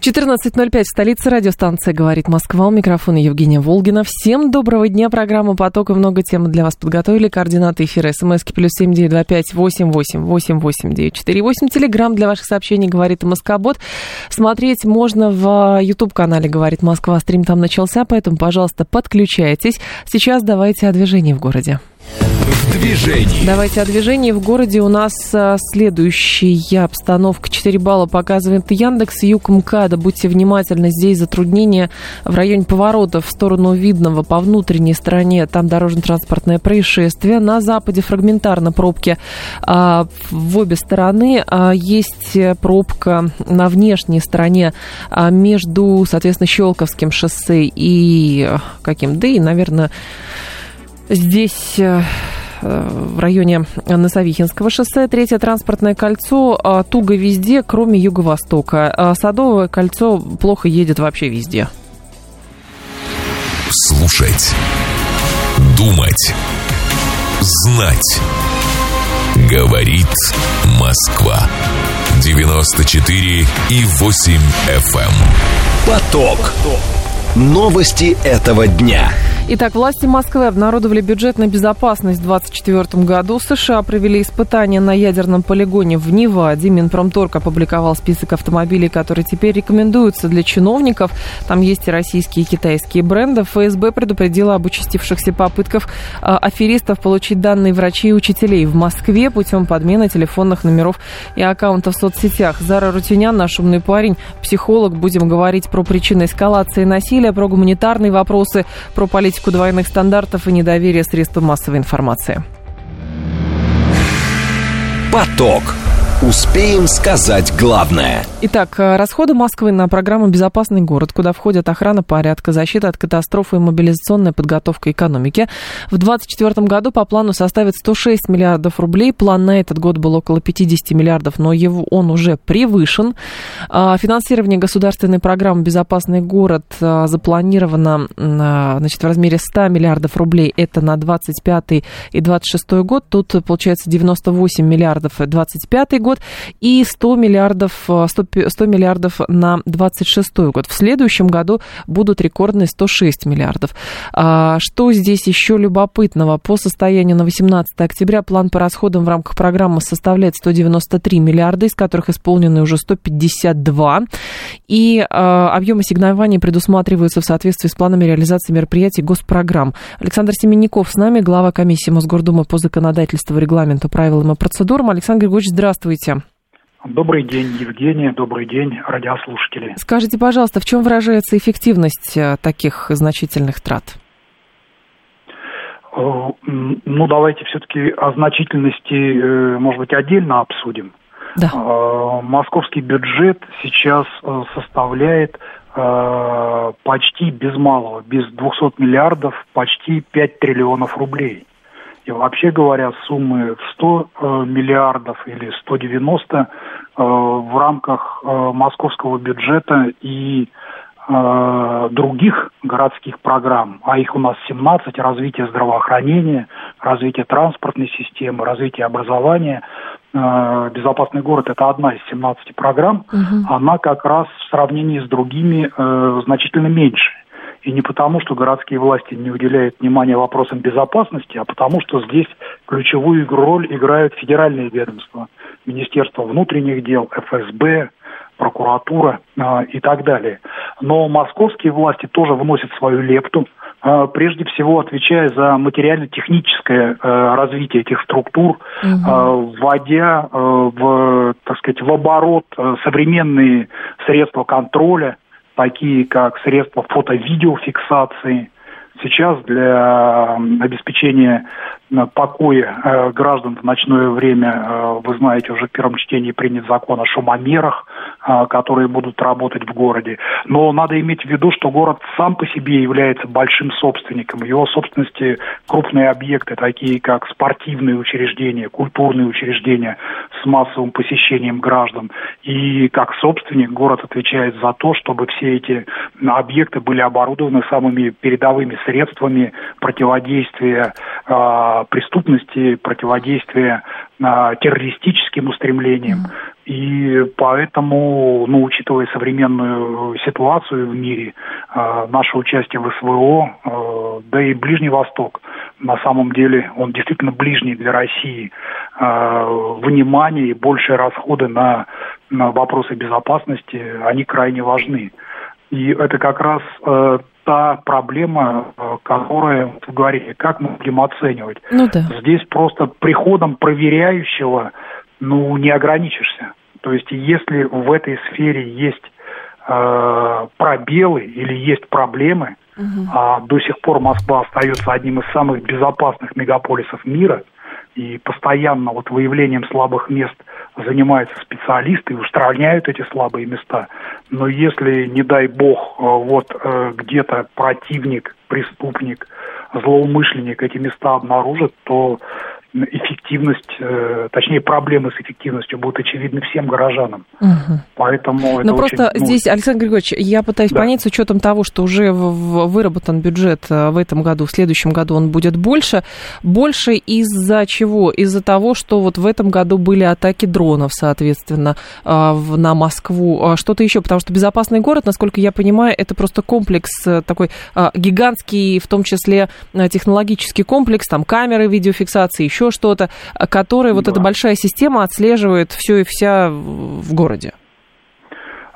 14.05 в столице радиостанция «Говорит Москва». У микрофона Евгения Волгина. Всем доброго дня. Программа «Поток» и много тем для вас подготовили. Координаты эфира. СМСки плюс семь девять два пять восемь восемь восемь восемь девять четыре восемь. Телеграмм для ваших сообщений «Говорит Москобот». Смотреть можно в YouTube-канале «Говорит Москва». Стрим там начался, поэтому, пожалуйста, подключайтесь. Сейчас давайте о движении в городе. В движении. Давайте о движении. В городе у нас а, следующая обстановка. 4 балла показывает Яндекс. Юг МКАДа. Будьте внимательны. Здесь затруднения в районе поворота в сторону Видного по внутренней стороне. Там дорожно-транспортное происшествие. На западе фрагментарно пробки а, в обе стороны. А, есть пробка на внешней стороне а, между, соответственно, Щелковским шоссе и а, каким? Да и, наверное, здесь э, в районе Носовихинского шоссе. Третье транспортное кольцо а, туго везде, кроме юго-востока. А Садовое кольцо плохо едет вообще везде. Слушать. Думать. Знать. Говорит Москва. 94 и 8 FM. Поток. Новости этого дня. Итак, власти Москвы обнародовали бюджет на безопасность в 2024 году. США провели испытания на ядерном полигоне в Неваде. Минпромторг опубликовал список автомобилей, которые теперь рекомендуются для чиновников. Там есть и российские, и китайские бренды. ФСБ предупредила об участившихся попытках а, аферистов получить данные врачей и учителей в Москве путем подмены телефонных номеров и аккаунтов в соцсетях. Зара Рутюнян, наш умный парень, психолог. Будем говорить про причины эскалации насилия, про гуманитарные вопросы, про политику политику двойных стандартов и недоверие средствам массовой информации. Поток. Успеем сказать главное. Итак, э, расходы Москвы на программу «Безопасный город», куда входят охрана порядка, защита от катастрофы и мобилизационная подготовка экономики, в 2024 году по плану составит 106 миллиардов рублей. План на этот год был около 50 миллиардов, но его, он уже превышен. А, финансирование государственной программы «Безопасный город» а, запланировано значит, в размере 100 миллиардов рублей. Это на 25 и 26 год. Тут получается 98 миллиардов 25 год год и 100 миллиардов, 100, э, 100 миллиардов на 26 год. В следующем году будут рекордные 106 миллиардов. А, что здесь еще любопытного? По состоянию на 18 октября план по расходам в рамках программы составляет 193 миллиарда, из которых исполнены уже 152. И а, объемы ассигнований предусматриваются в соответствии с планами реализации мероприятий госпрограмм. Александр Семенников с нами, глава комиссии Мосгордумы по законодательству, регламенту, правилам и процедурам. Александр Григорьевич, здравствуйте. Здравствуйте. Добрый день, Евгения. Добрый день, радиослушатели. Скажите, пожалуйста, в чем выражается эффективность э, таких значительных трат? Э, ну, давайте все-таки о значительности, э, может быть, отдельно обсудим. Да. Московский бюджет сейчас составляет почти без малого, без 200 миллиардов, почти 5 триллионов рублей. Вообще говоря, суммы в 100 э, миллиардов или 190 э, в рамках э, московского бюджета и других городских программ, а их у нас 17, развитие здравоохранения, развитие транспортной системы, развитие образования, Безопасный город это одна из 17 программ, угу. она как раз в сравнении с другими значительно меньше. И не потому, что городские власти не уделяют внимания вопросам безопасности, а потому, что здесь ключевую роль играют федеральные ведомства. Министерство внутренних дел, ФСБ, прокуратура э, и так далее. Но московские власти тоже вносят свою лепту, э, прежде всего отвечая за материально-техническое э, развитие этих структур, угу. вводя в, так сказать, в оборот современные средства контроля, такие как средства фото-видеофиксации. Сейчас для обеспечения покое э, граждан в ночное время, э, вы знаете, уже в первом чтении принят закон о шумомерах, э, которые будут работать в городе. Но надо иметь в виду, что город сам по себе является большим собственником. В его собственности крупные объекты, такие как спортивные учреждения, культурные учреждения с массовым посещением граждан. И как собственник город отвечает за то, чтобы все эти объекты были оборудованы самыми передовыми средствами противодействия преступности, противодействия а, террористическим устремлениям. И поэтому, ну, учитывая современную ситуацию в мире, э, наше участие в СВО, э, да и Ближний Восток, на самом деле, он действительно ближний для России. Э, внимание и большие расходы на, на вопросы безопасности, они крайне важны. И это как раз э, та проблема, э, которая, вы говорите, как мы будем оценивать. Ну да. Здесь просто приходом проверяющего, ну, не ограничишься. То есть, если в этой сфере есть э, пробелы или есть проблемы, угу. а до сих пор Москва остается одним из самых безопасных мегаполисов мира, и постоянно вот выявлением слабых мест занимаются специалисты и устраняют эти слабые места. Но если, не дай бог, э, вот э, где-то противник, преступник, злоумышленник эти места обнаружит, то эффективность, э, точнее проблемы с эффективностью будут очевидны всем горожанам. Угу. Поэтому это Но очень, просто ну... здесь, Александр Григорьевич, я пытаюсь да. понять с учетом того, что уже выработан бюджет э, в этом году, в следующем году он будет больше. Больше из-за чего? Из-за того, что вот в этом году были атаки дронов, соответственно, э, на Москву. А что-то еще, потому что безопасный город, насколько я понимаю, это просто комплекс такой гигантский, в том числе технологический комплекс, там камеры видеофиксации, еще еще что-то, которое да. вот эта большая система отслеживает все и вся в городе?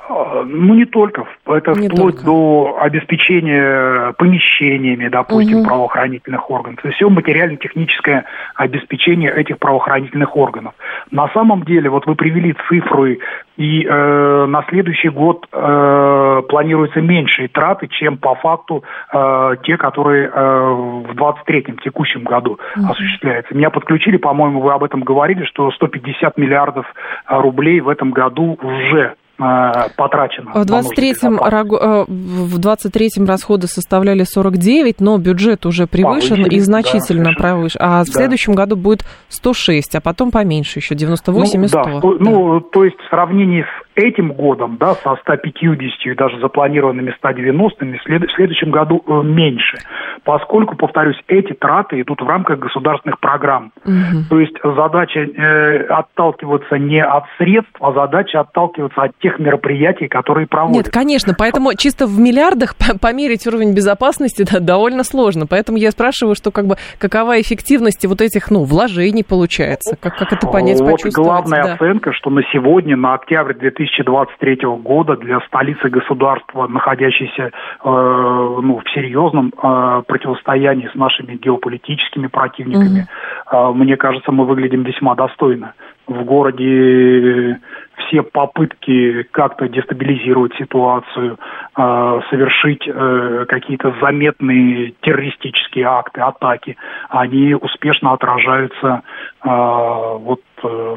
А, ну, не только. Это не вплоть только. до обеспечения помещениями, допустим, угу. правоохранительных органов. То есть все материально-техническое обеспечение этих правоохранительных органов. На самом деле, вот вы привели цифры, и э, на следующий год э, планируются меньшие траты, чем по факту э, те, которые э, в 23-м, текущем году угу. осуществляются. Меня подключили, по-моему, вы об этом говорили, что 150 миллиардов рублей в этом году уже Э, потрачено. В 23-м, э, в 23-м расходы составляли 49, но бюджет уже превышен Повысили, и значительно да, превышен. А в следующем году будет 106, а потом поменьше еще, 98 ну, и 100. Да, да. Ну, то есть в сравнении с этим годом, да, со 150 и даже запланированными 190, в следующем году э, меньше. Поскольку, повторюсь, эти траты идут в рамках государственных программ. Угу. То есть задача э, отталкиваться не от средств, а задача отталкиваться от тех мероприятий, которые проводят. Нет, конечно, поэтому чисто в миллиардах померить уровень безопасности да, довольно сложно. Поэтому я спрашиваю, что как бы какова эффективность вот этих, ну, вложений получается? Как, как это понять, вот почувствовать? главная да. оценка, что на сегодня, на октябрь 2000 2023 года для столицы государства, находящейся э, ну, в серьезном э, противостоянии с нашими геополитическими противниками, mm-hmm. э, мне кажется, мы выглядим весьма достойно. В городе все попытки как-то дестабилизировать ситуацию, э, совершить э, какие-то заметные террористические акты, атаки, они успешно отражаются э, вот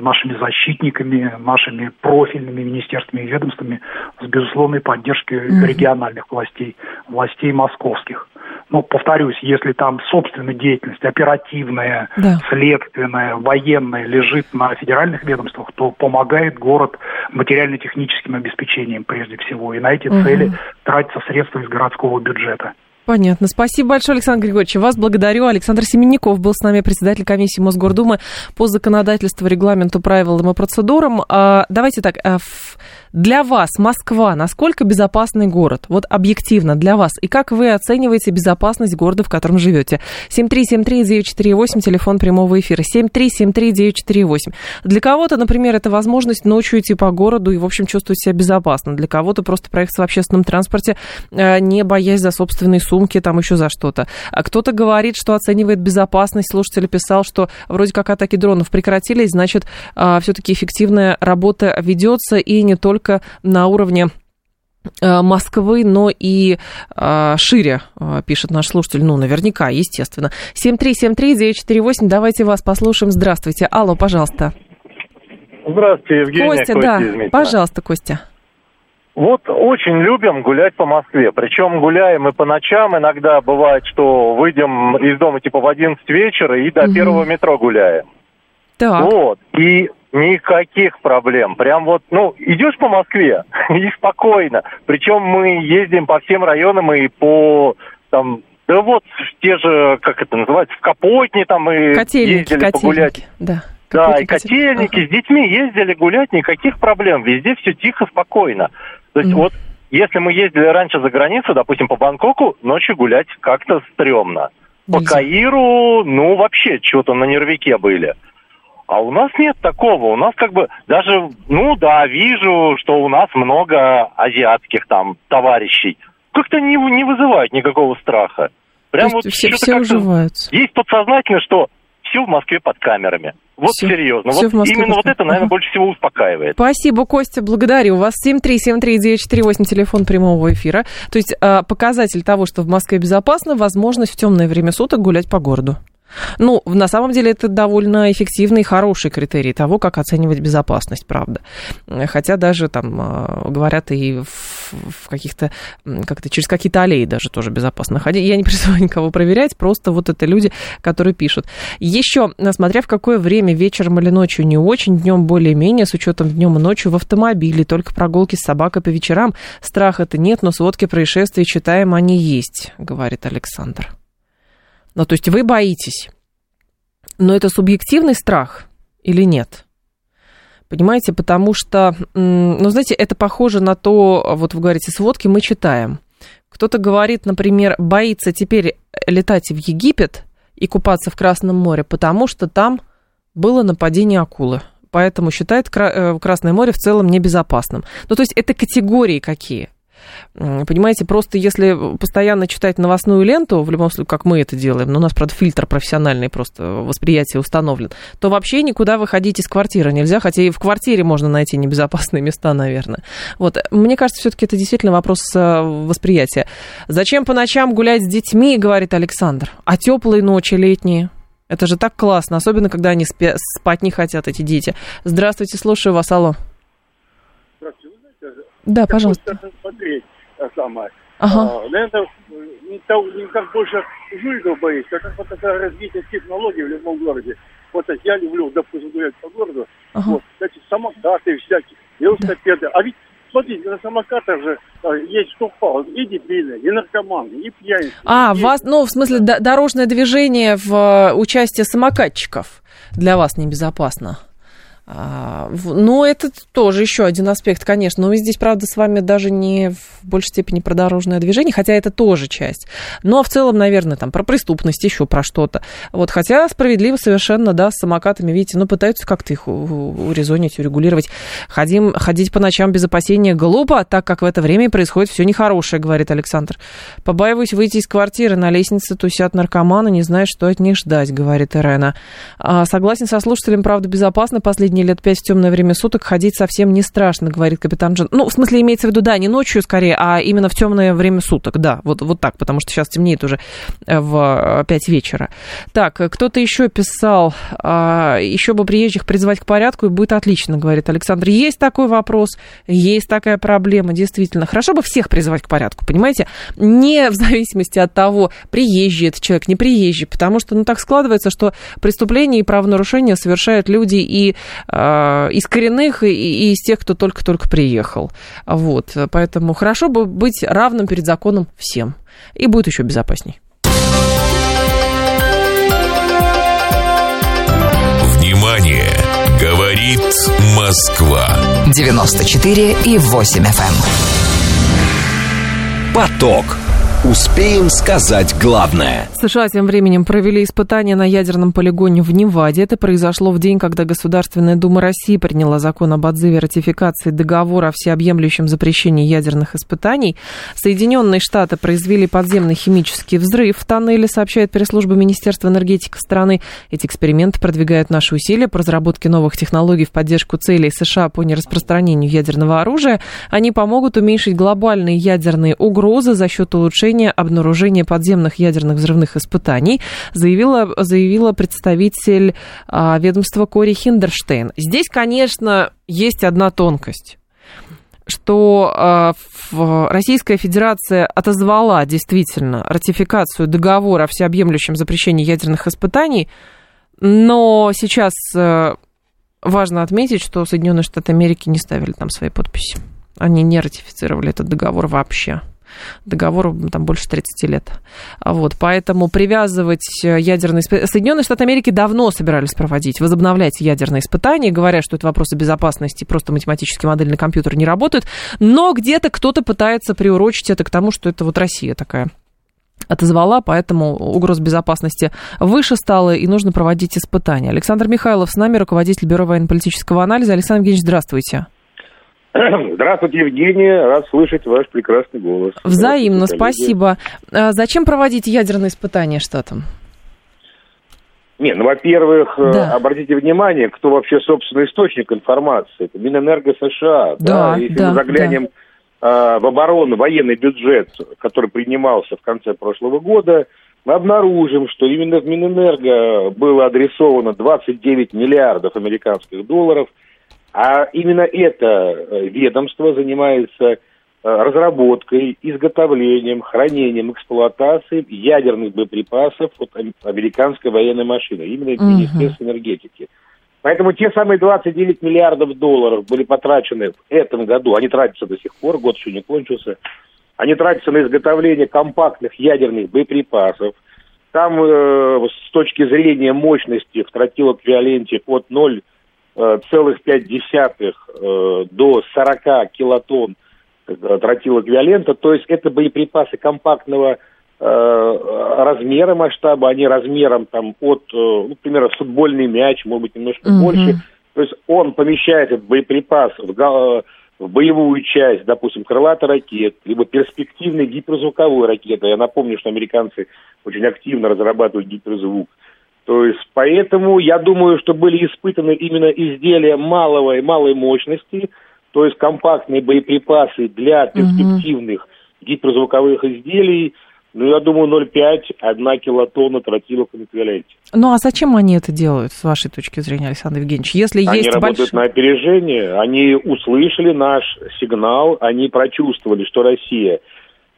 нашими защитниками, нашими профильными министерствами и ведомствами с безусловной поддержкой mm-hmm. региональных властей, властей московских ну, повторюсь, если там собственная деятельность оперативная, да. следственная, военная лежит на федеральных ведомствах, то помогает город материально-техническим обеспечением прежде всего. И на эти угу. цели тратятся средства из городского бюджета. Понятно. Спасибо большое, Александр Григорьевич. Вас благодарю. Александр Семенников был с нами, председатель комиссии Мосгордумы по законодательству, регламенту, правилам и процедурам. А, давайте так, а, для вас Москва насколько безопасный город? Вот объективно для вас. И как вы оцениваете безопасность города, в котором живете? 7373948, телефон прямого эфира. 7373948. Для кого-то, например, это возможность ночью идти по городу и, в общем, чувствовать себя безопасно. Для кого-то просто проехать в общественном транспорте, а, не боясь за собственный суд сумки, там еще за что-то. А кто-то говорит, что оценивает безопасность. Слушатель писал, что вроде как атаки дронов прекратились, значит, а, все-таки эффективная работа ведется и не только на уровне Э, Москвы, но и э, шире, э, пишет наш слушатель. Ну, наверняка, естественно. 7373948, давайте вас послушаем. Здравствуйте. Алло, пожалуйста. Здравствуйте, Евгений. Костя, Костя да. Пожалуйста, Костя. Вот очень любим гулять по Москве. Причем гуляем и по ночам. Иногда бывает, что выйдем из дома типа в 11 вечера и до угу. первого метро гуляем. Так. Вот. И никаких проблем. Прям вот, ну, идешь по Москве и спокойно. Причем мы ездим по всем районам и по там да вот те же, как это называется, в Капотне там мы котельники, ездили котельники, погулять. Да. Да, и котельники, ага. с детьми ездили гулять, никаких проблем. Везде все тихо, спокойно. То есть mm. вот если мы ездили раньше за границу, допустим, по Бангкоку, ночью гулять как-то стрёмно. По Каиру, ну, вообще, что-то на нервике были. А у нас нет такого. У нас как бы даже, ну да, вижу, что у нас много азиатских там товарищей. Как-то не, не вызывает никакого страха. Прям вот все, все уживаются. Есть подсознательно, что все в Москве под камерами. Вот все, серьезно. Все вот именно вот это, наверное, ага. больше всего успокаивает. Спасибо, Костя, благодарю вас. 7373948, телефон прямого эфира. То есть а, показатель того, что в Москве безопасно, возможность в темное время суток гулять по городу. Ну, на самом деле это довольно эффективный и хороший критерий того, как оценивать безопасность, правда. Хотя даже там а, говорят и в, каких-то, как-то через какие-то аллеи даже тоже безопасно ходить. Я не призываю никого проверять, просто вот это люди, которые пишут. Еще, смотря в какое время, вечером или ночью, не очень, днем более-менее, с учетом днем и ночью в автомобиле, только прогулки с собакой по вечерам. Страха это нет, но сводки происшествий читаем, они есть, говорит Александр. Ну, то есть вы боитесь. Но это субъективный страх или нет? Понимаете, потому что, ну, знаете, это похоже на то, вот вы говорите, сводки мы читаем. Кто-то говорит, например, боится теперь летать в Египет и купаться в Красном море, потому что там было нападение акулы. Поэтому считает э, Красное море в целом небезопасным. Ну, то есть это категории какие? Понимаете, просто если постоянно читать новостную ленту, в любом случае, как мы это делаем, но у нас, правда, фильтр профессиональный просто восприятие установлен, то вообще никуда выходить из квартиры нельзя, хотя и в квартире можно найти небезопасные места, наверное. Вот, мне кажется, все-таки это действительно вопрос э, восприятия. Зачем по ночам гулять с детьми, говорит Александр, а теплые ночи летние? Это же так классно, особенно когда они спя- спать не хотят, эти дети. Здравствуйте, слушаю вас, алло. Да, пожалуйста. Смотреть, а самое. Ага. А, наверное, не, так, не как больше жуликов боится, а как вот это развитие технологий в любом городе. Вот я люблю, допустим, гулять по городу. Ага. Вот, кстати, самокаты всякие, велосипеды. Да. А ведь Смотрите, на самокатах же а, есть что упал. И дебильные, и наркоманы, и пьяницы. А, и... вас, ну, в смысле, дорожное движение в э, участии самокатчиков для вас небезопасно? А, ну, это тоже еще один аспект, конечно. Но мы здесь, правда, с вами даже не в большей степени про дорожное движение, хотя это тоже часть. Но в целом, наверное, там про преступность, еще про что-то. Вот, хотя справедливо совершенно, да, с самокатами, видите, ну, пытаются как-то их урезонить, урегулировать. Ходим, ходить по ночам без опасения глупо, так как в это время происходит все нехорошее, говорит Александр. Побаиваюсь выйти из квартиры, на лестнице тусят наркоманы, не знаю, что от них ждать, говорит Ирена. А, согласен со слушателем, правда, безопасно последний последние лет пять в темное время суток ходить совсем не страшно, говорит капитан Джон. Ну, в смысле, имеется в виду, да, не ночью скорее, а именно в темное время суток, да, вот, вот так, потому что сейчас темнеет уже э, в 5 вечера. Так, кто-то еще писал, а, еще бы приезжих призвать к порядку, и будет отлично, говорит Александр. Есть такой вопрос, есть такая проблема, действительно. Хорошо бы всех призывать к порядку, понимаете? Не в зависимости от того, приезжий это человек, не приезжий, потому что, ну, так складывается, что преступления и правонарушения совершают люди и Э, из коренных и из тех, кто только-только приехал. Вот, поэтому хорошо бы быть равным перед законом всем. И будет еще безопасней. Внимание! Говорит Москва. 94 и 8 FM. Эм. Поток. Успеем сказать главное. США тем временем провели испытания на ядерном полигоне в Неваде. Это произошло в день, когда Государственная Дума России приняла закон об отзыве ратификации договора о всеобъемлющем запрещении ядерных испытаний. Соединенные Штаты произвели подземный химический взрыв в тоннеле, сообщает пресс-служба Министерства энергетики страны. Эти эксперименты продвигают наши усилия по разработке новых технологий в поддержку целей США по нераспространению ядерного оружия. Они помогут уменьшить глобальные ядерные угрозы за счет улучшения завершения обнаружения подземных ядерных взрывных испытаний, заявила, заявила представитель а, ведомства Кори Хиндерштейн. Здесь, конечно, есть одна тонкость что э, Российская Федерация отозвала действительно ратификацию договора о всеобъемлющем запрещении ядерных испытаний, но сейчас э, важно отметить, что Соединенные Штаты Америки не ставили там свои подписи. Они не ратифицировали этот договор вообще договору там больше 30 лет. Вот, поэтому привязывать ядерные испытания... Соединенные Штаты Америки давно собирались проводить, возобновлять ядерные испытания, говоря, что это вопросы безопасности, просто математические модели на компьютере не работают, но где-то кто-то пытается приурочить это к тому, что это вот Россия такая отозвала, поэтому угроз безопасности выше стала, и нужно проводить испытания. Александр Михайлов с нами, руководитель Бюро военно-политического анализа. Александр Евгеньевич, здравствуйте. Здравствуйте, Евгения. Рад слышать ваш прекрасный голос. Взаимно, спасибо. А зачем проводить ядерные испытания штатам? Не, ну, во-первых, э, да. обратите внимание, кто вообще собственный источник информации. Это Минэнерго США. Да, да. Если да, мы заглянем да. э, в оборону, военный бюджет, который принимался в конце прошлого года, мы обнаружим, что именно в Минэнерго было адресовано 29 миллиардов американских долларов – а именно это э, ведомство занимается э, разработкой, изготовлением, хранением, эксплуатацией ядерных боеприпасов от американской военной машины, именно uh-huh. Министерства энергетики. Поэтому те самые 29 миллиардов долларов были потрачены в этом году, они тратятся до сих пор, год еще не кончился, они тратятся на изготовление компактных ядерных боеприпасов. Там э, с точки зрения мощности в тротилоквиоленте от 0 Э, целых пять десятых э, до 40 килотонн э, тротилоквиолента, то есть это боеприпасы компактного размера масштаба, они размером там от, ну, например, футбольный мяч, может быть, немножко mm-hmm. больше. То есть он помещает этот боеприпас в, в боевую часть, допустим, крылатой ракет, либо перспективной гиперзвуковой ракеты. Я напомню, что американцы очень активно разрабатывают гиперзвук. То есть поэтому я думаю, что были испытаны именно изделия малого и малой мощности, то есть компактные боеприпасы для перспективных mm-hmm. гиперзвуковых изделий. Ну, я думаю, 0,5, 1 килотонна тротила в эквиваленте. Ну, а зачем они это делают, с вашей точки зрения, Александр Евгеньевич? Если они есть работают больш... на опережение, они услышали наш сигнал, они прочувствовали, что Россия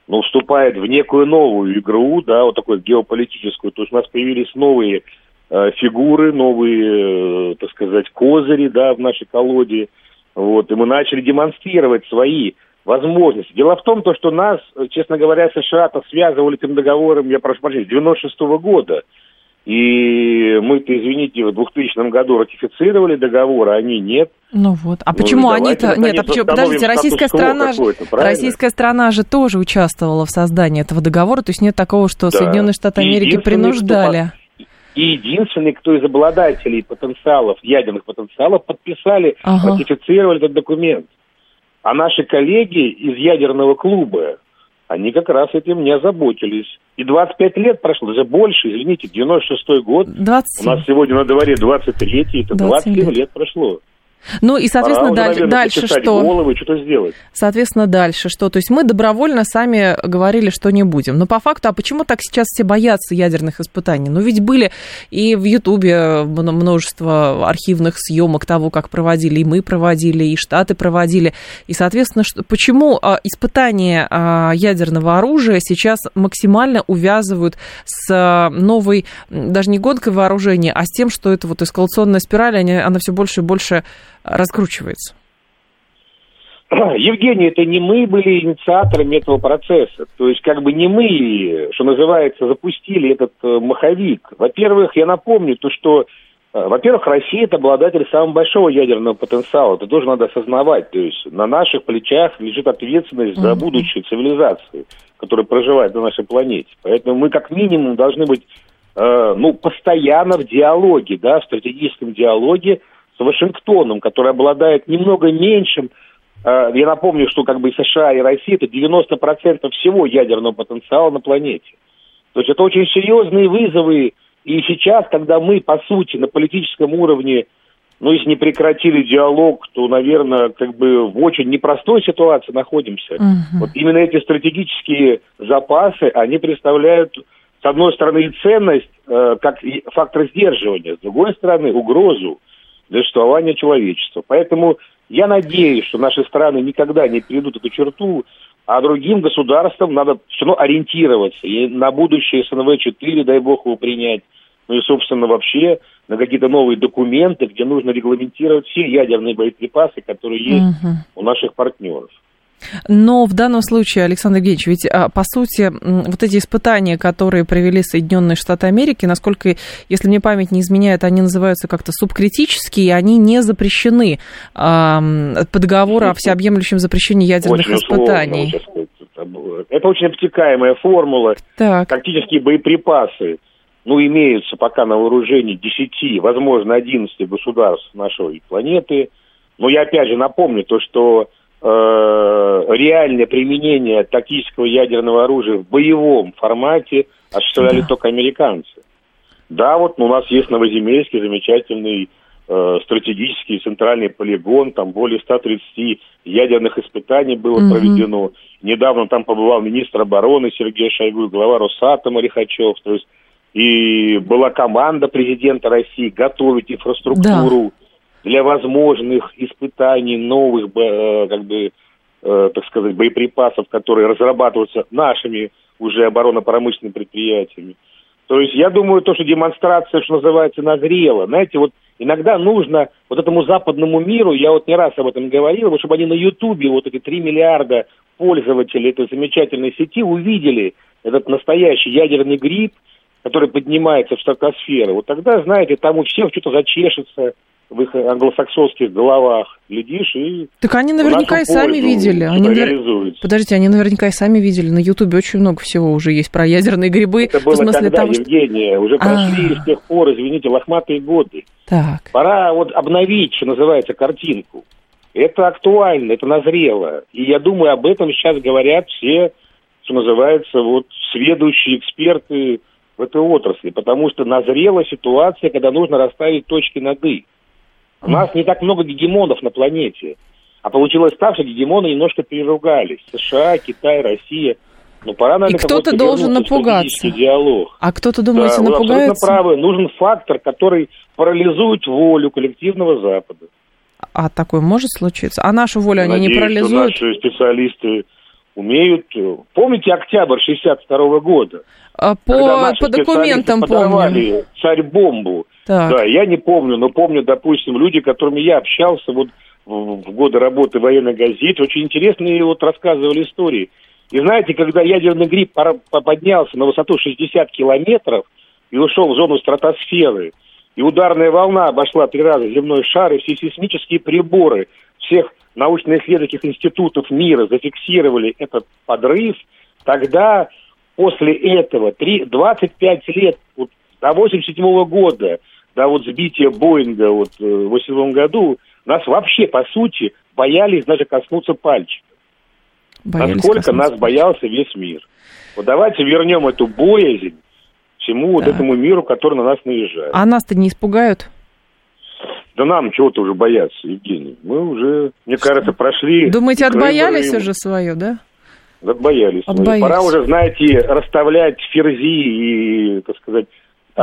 ну, вступает в некую новую игру, да, вот такую геополитическую. То есть у нас появились новые фигуры, новые, э, так сказать, козыри, да, в нашей колоде. Вот, и мы начали демонстрировать свои возможности. Дело в том, то, что нас, честно говоря, США-то связывали этим договором, я прошу прощения, с 96 -го года. И мы-то, извините, в 2000 году ратифицировали договор, а они нет. Ну вот. А ну, почему они-то... Нет, а почему... Подождите, российская страна, же... российская страна же тоже участвовала в создании этого договора, то есть нет такого, что да. Соединенные Штаты Америки принуждали. И единственный, кто из обладателей потенциалов, ядерных потенциалов, подписали, ага. ратифицировали этот документ. А наши коллеги из ядерного клуба, они как раз этим не озаботились. И 25 лет прошло, даже больше, извините, 96-й год. 27. У нас сегодня на дворе 23-й, это 27 лет. лет прошло. Ну и, соответственно, Пора даль- дальше что? Головы, что-то сделать. Соответственно, дальше что? То есть мы добровольно сами говорили, что не будем. Но по факту, а почему так сейчас все боятся ядерных испытаний? Ну ведь были и в Ютубе множество архивных съемок того, как проводили, и мы проводили, и Штаты проводили. И, соответственно, что, почему а, испытания а, ядерного оружия сейчас максимально увязывают с а, новой, даже не гонкой вооружения, а с тем, что это вот эскалационная спираль, она все больше и больше раскручивается? Евгений, это не мы были инициаторами этого процесса. То есть, как бы не мы, что называется, запустили этот э, маховик. Во-первых, я напомню то, что Э, во-первых, Россия – это обладатель самого большого ядерного потенциала. Это тоже надо осознавать. То есть на наших плечах лежит ответственность за будущее цивилизации, которая проживает на нашей планете. Поэтому мы как минимум должны быть э, ну, постоянно в диалоге, да, в стратегическом диалоге с Вашингтоном, который обладает немного меньшим э, я напомню, что как бы и США, и Россия это 90% всего ядерного потенциала на планете. То есть это очень серьезные вызовы и сейчас, когда мы, по сути, на политическом уровне, ну, если не прекратили диалог, то, наверное, как бы в очень непростой ситуации находимся. Угу. Вот именно эти стратегические запасы, они представляют, с одной стороны, и ценность, э, как фактор сдерживания, с другой стороны, угрозу для существования человечества. Поэтому я надеюсь, что наши страны никогда не перейдут эту черту, а другим государствам надо все равно ориентироваться. И на будущее СНВ-4, дай бог его принять, ну и, собственно, вообще на какие-то новые документы, где нужно регламентировать все ядерные боеприпасы, которые есть угу. у наших партнеров. Но в данном случае, Александр Евгеньевич, ведь а, по сути вот эти испытания, которые провели Соединенные Штаты Америки, насколько, если мне память не изменяет, они называются как-то субкритические, они не запрещены а, по договору о всеобъемлющем запрещении ядерных очень испытаний. Условно, это очень обтекаемая формула. Так. Тактические боеприпасы, ну, имеются пока на вооружении 10, возможно, 11 государств нашей планеты. Но я опять же напомню то, что реальное применение тактического ядерного оружия в боевом формате осуществляли да. только американцы. Да, вот у нас есть Новоземельский замечательный э, стратегический центральный полигон, там более 130 ядерных испытаний было угу. проведено. Недавно там побывал министр обороны Сергей Шойгу, глава Росатома Лихачев. То есть и была команда президента России готовить инфраструктуру да. Для возможных испытаний новых, э, как бы, э, так сказать, боеприпасов, которые разрабатываются нашими уже оборонно-промышленными предприятиями. То есть я думаю, то, что демонстрация, что называется, назрела. Знаете, вот иногда нужно вот этому западному миру, я вот не раз об этом говорил, вот чтобы они на Ютубе, вот эти 3 миллиарда пользователей этой замечательной сети увидели этот настоящий ядерный гриб, который поднимается в стратосферу, вот тогда, знаете, там у всех что-то зачешется в их англосаксонских головах, глядишь, и... Так они наверняка и сами видели. Они навер... Подождите, они наверняка и сами видели. На Ютубе очень много всего уже есть про ядерные грибы. Это было в смысле когда, того, Евгения, уже прошли А-а-а. с тех пор, извините, лохматые годы. Так. Пора вот обновить, что называется, картинку. Это актуально, это назрело. И я думаю, об этом сейчас говорят все, что называется, вот сведущие эксперты в этой отрасли, потому что назрела ситуация, когда нужно расставить точки над «и». У нас не так много гегемонов на планете. А получилось так, что гегемоны немножко переругались. США, Китай, Россия. Ну, пора, наверное, И кто-то должен напугаться. Диалог. А кто-то, думаете, да, напугается? Абсолютно правы. Нужен фактор, который парализует волю коллективного Запада. А такое может случиться? А нашу волю Надеюсь, они не парализуют? Что наши специалисты умеют... Помните октябрь 62 года? А по, по документам помню. царь-бомбу. Так. Да, я не помню, но помню, допустим, люди, которыми я общался вот в, годы работы военной газете, очень интересные вот рассказывали истории. И знаете, когда ядерный гриб поднялся на высоту 60 километров и ушел в зону стратосферы, и ударная волна обошла три раза земной шар, и все сейсмические приборы всех научно-исследовательских институтов мира зафиксировали этот подрыв, тогда после этого 3, 25 лет, вот, до 87 -го года, до вот сбития Боинга вот, э, в 87 году, нас вообще, по сути, боялись даже коснуться пальчика. Боялись Насколько коснуться. нас боялся весь мир. Вот давайте вернем эту боязнь всему да. вот этому миру, который на нас наезжает. А нас-то не испугают? Да нам чего-то уже бояться, Евгений. Мы уже, мне кажется, прошли... Думаете, отбоялись уже свое, да? Отбоялись. Отбоялись. Пора уже, знаете, расставлять ферзи и, так сказать,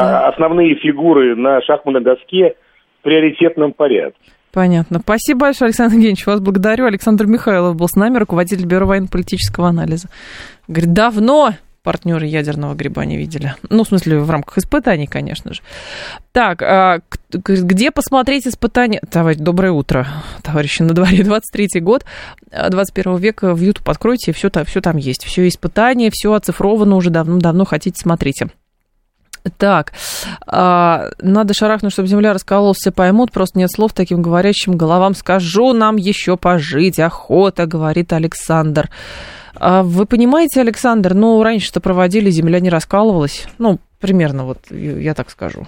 да. основные фигуры на шахматной доске в приоритетном порядке. Понятно. Спасибо большое, Александр Евгеньевич. Вас благодарю. Александр Михайлов был с нами, руководитель Бюро военно-политического анализа. Говорит, давно партнеры ядерного гриба не видели. Ну, в смысле, в рамках испытаний, конечно же. Так, а, где посмотреть испытания? Товарищ, доброе утро, товарищи, на дворе 23-й год, 21 века, в YouTube откройте, все, все там есть. Все испытания, все оцифровано уже давно-давно, хотите, смотрите. Так, а, надо шарахнуть, чтобы земля раскололась, все поймут, просто нет слов таким говорящим головам. Скажу нам еще пожить, охота, говорит Александр. А вы понимаете, Александр, ну, раньше-то проводили, земля не раскалывалась. Ну, примерно вот, я так скажу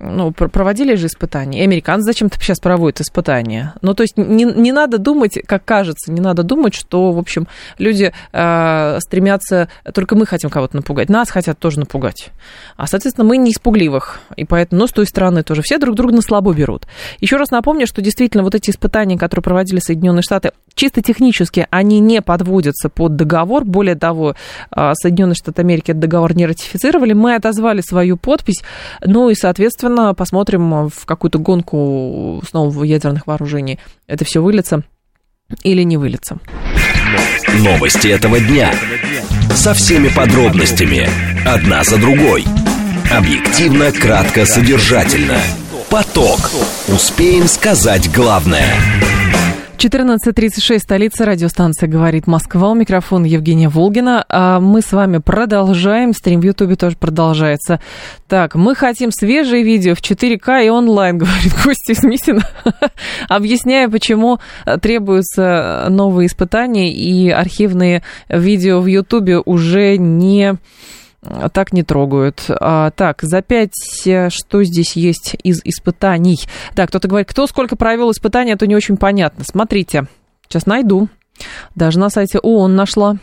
ну, проводили же испытания. И американцы зачем-то сейчас проводят испытания. Ну, то есть не, не надо думать, как кажется, не надо думать, что, в общем, люди э, стремятся, только мы хотим кого-то напугать, нас хотят тоже напугать. А, соответственно, мы не испугливых. И поэтому, но с той стороны тоже все друг друга на слабо берут. Еще раз напомню, что действительно вот эти испытания, которые проводили Соединенные Штаты, чисто технически они не подводятся под договор. Более того, э, Соединенные Штаты Америки этот договор не ратифицировали. Мы отозвали свою подпись. Ну и, соответственно, посмотрим в какую-то гонку снова ядерных вооружений. Это все выльется или не выльется. Новости этого дня. Со всеми подробностями. Одна за другой. Объективно, кратко, содержательно. Поток. Успеем сказать главное. 14.36, столица, радиостанция «Говорит Москва». У микрофона Евгения Волгина. А мы с вами продолжаем. Стрим в Ютубе тоже продолжается. Так, мы хотим свежие видео в 4К и онлайн, говорит Костя Смисин, объясняя, почему требуются новые испытания и архивные видео в Ютубе уже не так не трогают. А, так, за пять, э, что здесь есть из испытаний? Так, кто-то говорит, кто сколько провел испытаний, это не очень понятно. Смотрите, сейчас найду. Даже на сайте ООН нашла.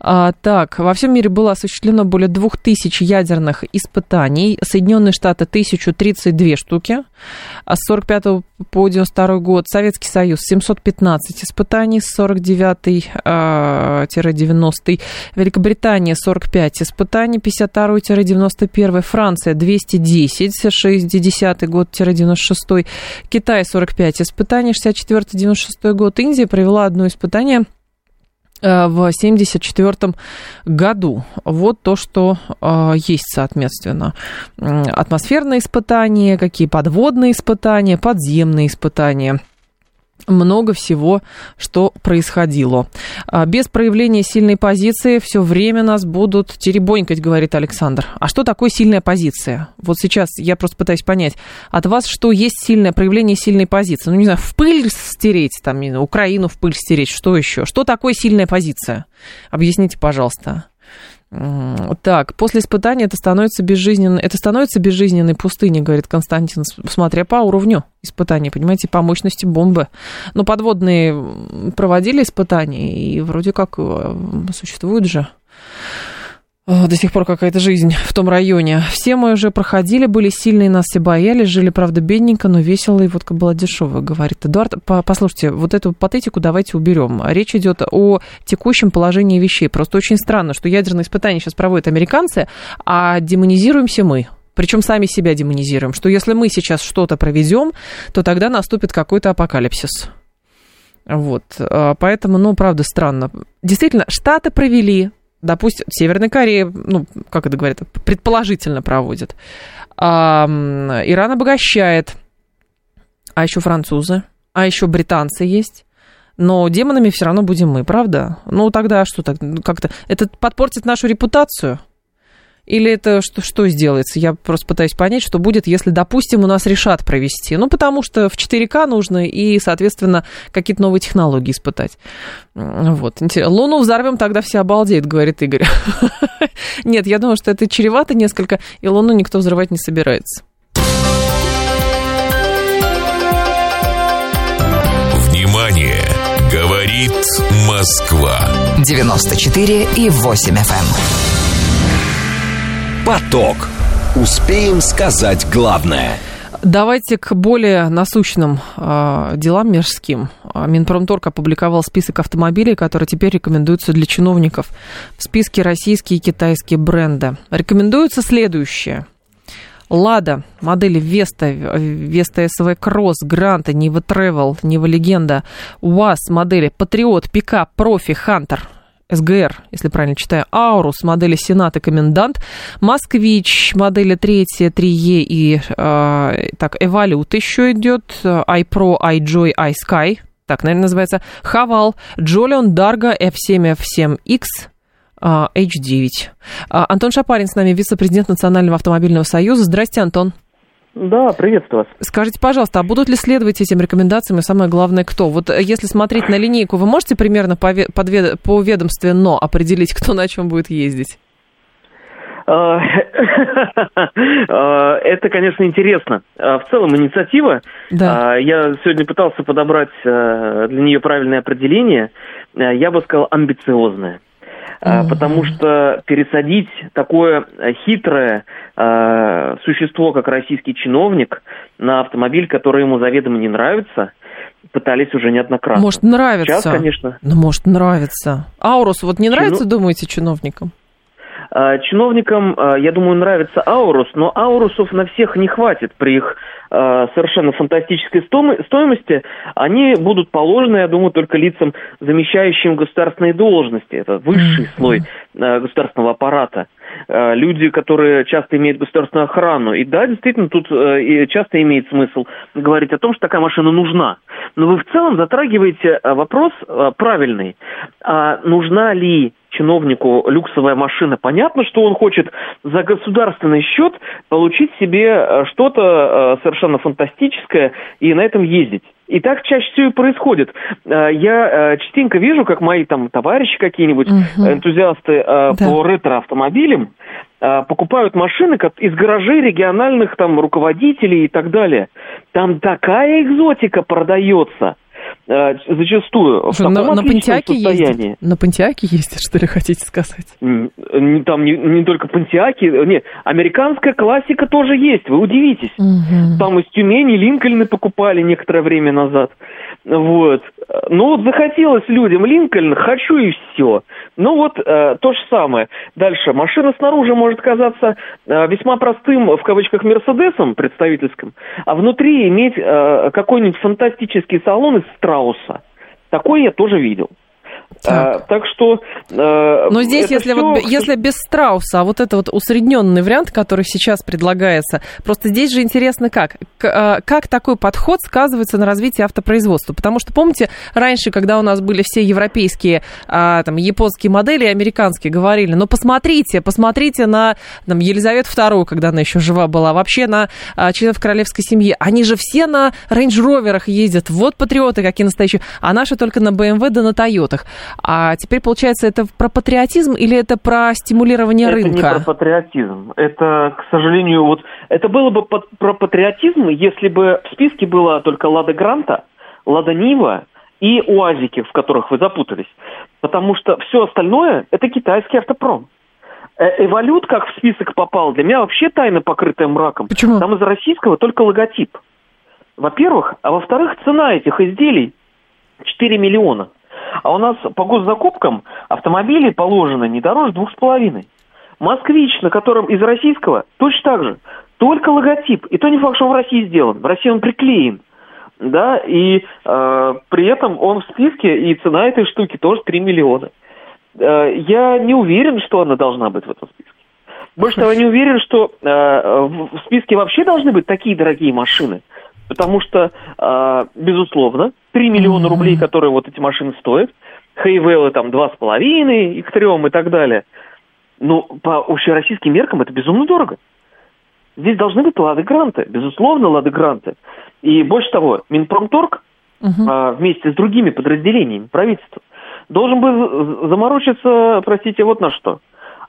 А, так, во всем мире было осуществлено более 2000 ядерных испытаний. Соединенные Штаты 1032 штуки. А с 45 по 92 год Советский Союз 715 испытаний с 49-90. А, Великобритания 45 испытаний 52-91. Франция 210 60 год-96. Китай 45 испытаний 64-96 год. Индия провела одно испытание в 1974 году. Вот то, что э, есть, соответственно. Атмосферные испытания, какие подводные испытания, подземные испытания – много всего, что происходило. А, без проявления сильной позиции все время нас будут теребонькать, говорит Александр. А что такое сильная позиция? Вот сейчас я просто пытаюсь понять, от вас что есть сильное проявление сильной позиции? Ну, не знаю, в пыль стереть, там, Украину в пыль стереть, что еще? Что такое сильная позиция? Объясните, пожалуйста. Так, после испытания это становится безжизненной, это становится безжизненной пустыней, говорит Константин, смотря по уровню испытаний, понимаете, по мощности бомбы. Но подводные проводили испытания, и вроде как э, существуют же до сих пор какая-то жизнь в том районе. Все мы уже проходили, были сильные, нас все боялись, жили, правда, бедненько, но весело, и водка была дешевая, говорит Эдуард. Послушайте, вот эту патетику давайте уберем. Речь идет о текущем положении вещей. Просто очень странно, что ядерные испытания сейчас проводят американцы, а демонизируемся мы. Причем сами себя демонизируем, что если мы сейчас что-то проведем, то тогда наступит какой-то апокалипсис. Вот, а, поэтому, ну, правда, странно. Действительно, Штаты провели допустим, Северная Корея, ну, как это говорят, предположительно проводит. А, Иран обогащает. А еще французы, а еще британцы есть. Но демонами все равно будем мы, правда? Ну, тогда что так? Как-то это подпортит нашу репутацию. Или это что, что сделается? Я просто пытаюсь понять, что будет, если, допустим, у нас решат провести. Ну, потому что в 4К нужно и, соответственно, какие-то новые технологии испытать. Вот. Луну взорвем, тогда все обалдеют, говорит Игорь. Нет, я думаю, что это чревато несколько, и Луну никто взрывать не собирается. Внимание! Говорит Москва. 94 и 8 FM. Поток. Успеем сказать главное. Давайте к более насущным э, делам мирским. А, Минпромторг опубликовал список автомобилей, которые теперь рекомендуются для чиновников. В списке российские и китайские бренды. Рекомендуются следующие. Лада, модели Веста, Веста СВ Кросс, Гранта, Нива Тревел, Нива Легенда, УАЗ, модели Патриот, Пикап, Профи, Хантер, СГР, если правильно читаю, Аурус, модели Сенат и Комендант, Москвич, модели 3, 3Е и, э, так, Эвалют еще идет, iPro, iJoy, iSky, так, наверное, называется, Хавал, Джолион, Дарго, F7, F7X, H9. А, Антон Шапарин с нами, вице-президент Национального автомобильного союза. Здрасте, Антон. Да, приветствую вас. Скажите, пожалуйста, а будут ли следовать этим рекомендациям и самое главное, кто? Вот если смотреть на линейку, вы можете примерно по, ведомстве по ведомственно определить, кто на чем будет ездить? А, а, это, конечно, интересно. А, в целом инициатива. Да. Я сегодня пытался подобрать для нее правильное определение. Я бы сказал амбициозное. Mm-hmm. Потому что пересадить такое хитрое э, существо, как российский чиновник, на автомобиль, который ему заведомо не нравится, пытались уже неоднократно. Может, нравится. Сейчас, конечно. Ну, может, нравится. Аурус вот не нравится, Чину... думаете, чиновникам? А, чиновникам, а, я думаю, нравится Аурус, но Аурусов на всех не хватит при их совершенно фантастической стоимости. Они будут положены, я думаю, только лицам, замещающим государственные должности. Это высший слой государственного аппарата. Люди, которые часто имеют государственную охрану. И да, действительно, тут часто имеет смысл говорить о том, что такая машина нужна. Но вы в целом затрагиваете вопрос правильный. А нужна ли чиновнику люксовая машина, понятно, что он хочет за государственный счет получить себе э, что-то э, совершенно фантастическое и на этом ездить. И так чаще всего и происходит. Э, я частенько вижу, как мои там товарищи какие-нибудь, угу. энтузиасты да. по ретро-автомобилям, покупают машины из гаражей региональных там руководителей и так далее. Там такая экзотика продается – Э, зачастую что, в таком на, на Пантиаке ездят? На Пантиаке ездят, что ли, хотите сказать? Там не, не только Пантиаки, нет, американская классика тоже есть, вы удивитесь. Угу. Там из Тюмени Линкольны покупали некоторое время назад. Вот. Ну вот захотелось людям Линкольн, хочу и все. Ну вот э, то же самое. Дальше. Машина снаружи может казаться э, весьма простым, в кавычках, Мерседесом представительским, а внутри иметь э, какой-нибудь фантастический салон из страуса. Такой я тоже видел. Так, а, так что... Э, Но здесь, если, все... вот, если без страуса, а вот это вот усредненный вариант, который сейчас предлагается, просто здесь же интересно как? К, э, как такой подход сказывается на развитии автопроизводства? Потому что, помните, раньше, когда у нас были все европейские, э, там, японские модели, американские, говорили, ну, посмотрите, посмотрите на там, Елизавету II, когда она еще жива была, вообще на э, членов королевской семьи. Они же все на рейндж-роверах ездят, вот патриоты какие настоящие, а наши только на BMW да на Тойотах. А теперь, получается, это про патриотизм или это про стимулирование это рынка? Это не про патриотизм. Это, к сожалению, вот... Это было бы про патриотизм, если бы в списке было только Лада Гранта, Лада Нива и УАЗики, в которых вы запутались. Потому что все остальное – это китайский автопром. Э, Эволют, как в список попал, для меня вообще тайна, покрытая мраком. Почему? Там из российского только логотип. Во-первых. А во-вторых, цена этих изделий 4 миллиона. А у нас по госзакупкам автомобилей положено не дороже двух с половиной. Москвич, на котором из российского, точно так же. Только логотип. И то не факт, что он в России сделан. В России он приклеен. Да, и э, при этом он в списке, и цена этой штуки тоже 3 миллиона. Э, я не уверен, что она должна быть в этом списке. Больше того, я не уверен, что э, в списке вообще должны быть такие дорогие машины. Потому что, э, безусловно, 3 миллиона рублей, которые вот эти машины стоят, Хейвеллы там 2,5 и к 3 и так далее. Ну, по общероссийским меркам это безумно дорого. Здесь должны быть лады гранты, безусловно, лады гранты. И больше того, Минпромторг угу. а, вместе с другими подразделениями правительства должен был заморочиться, простите, вот на что.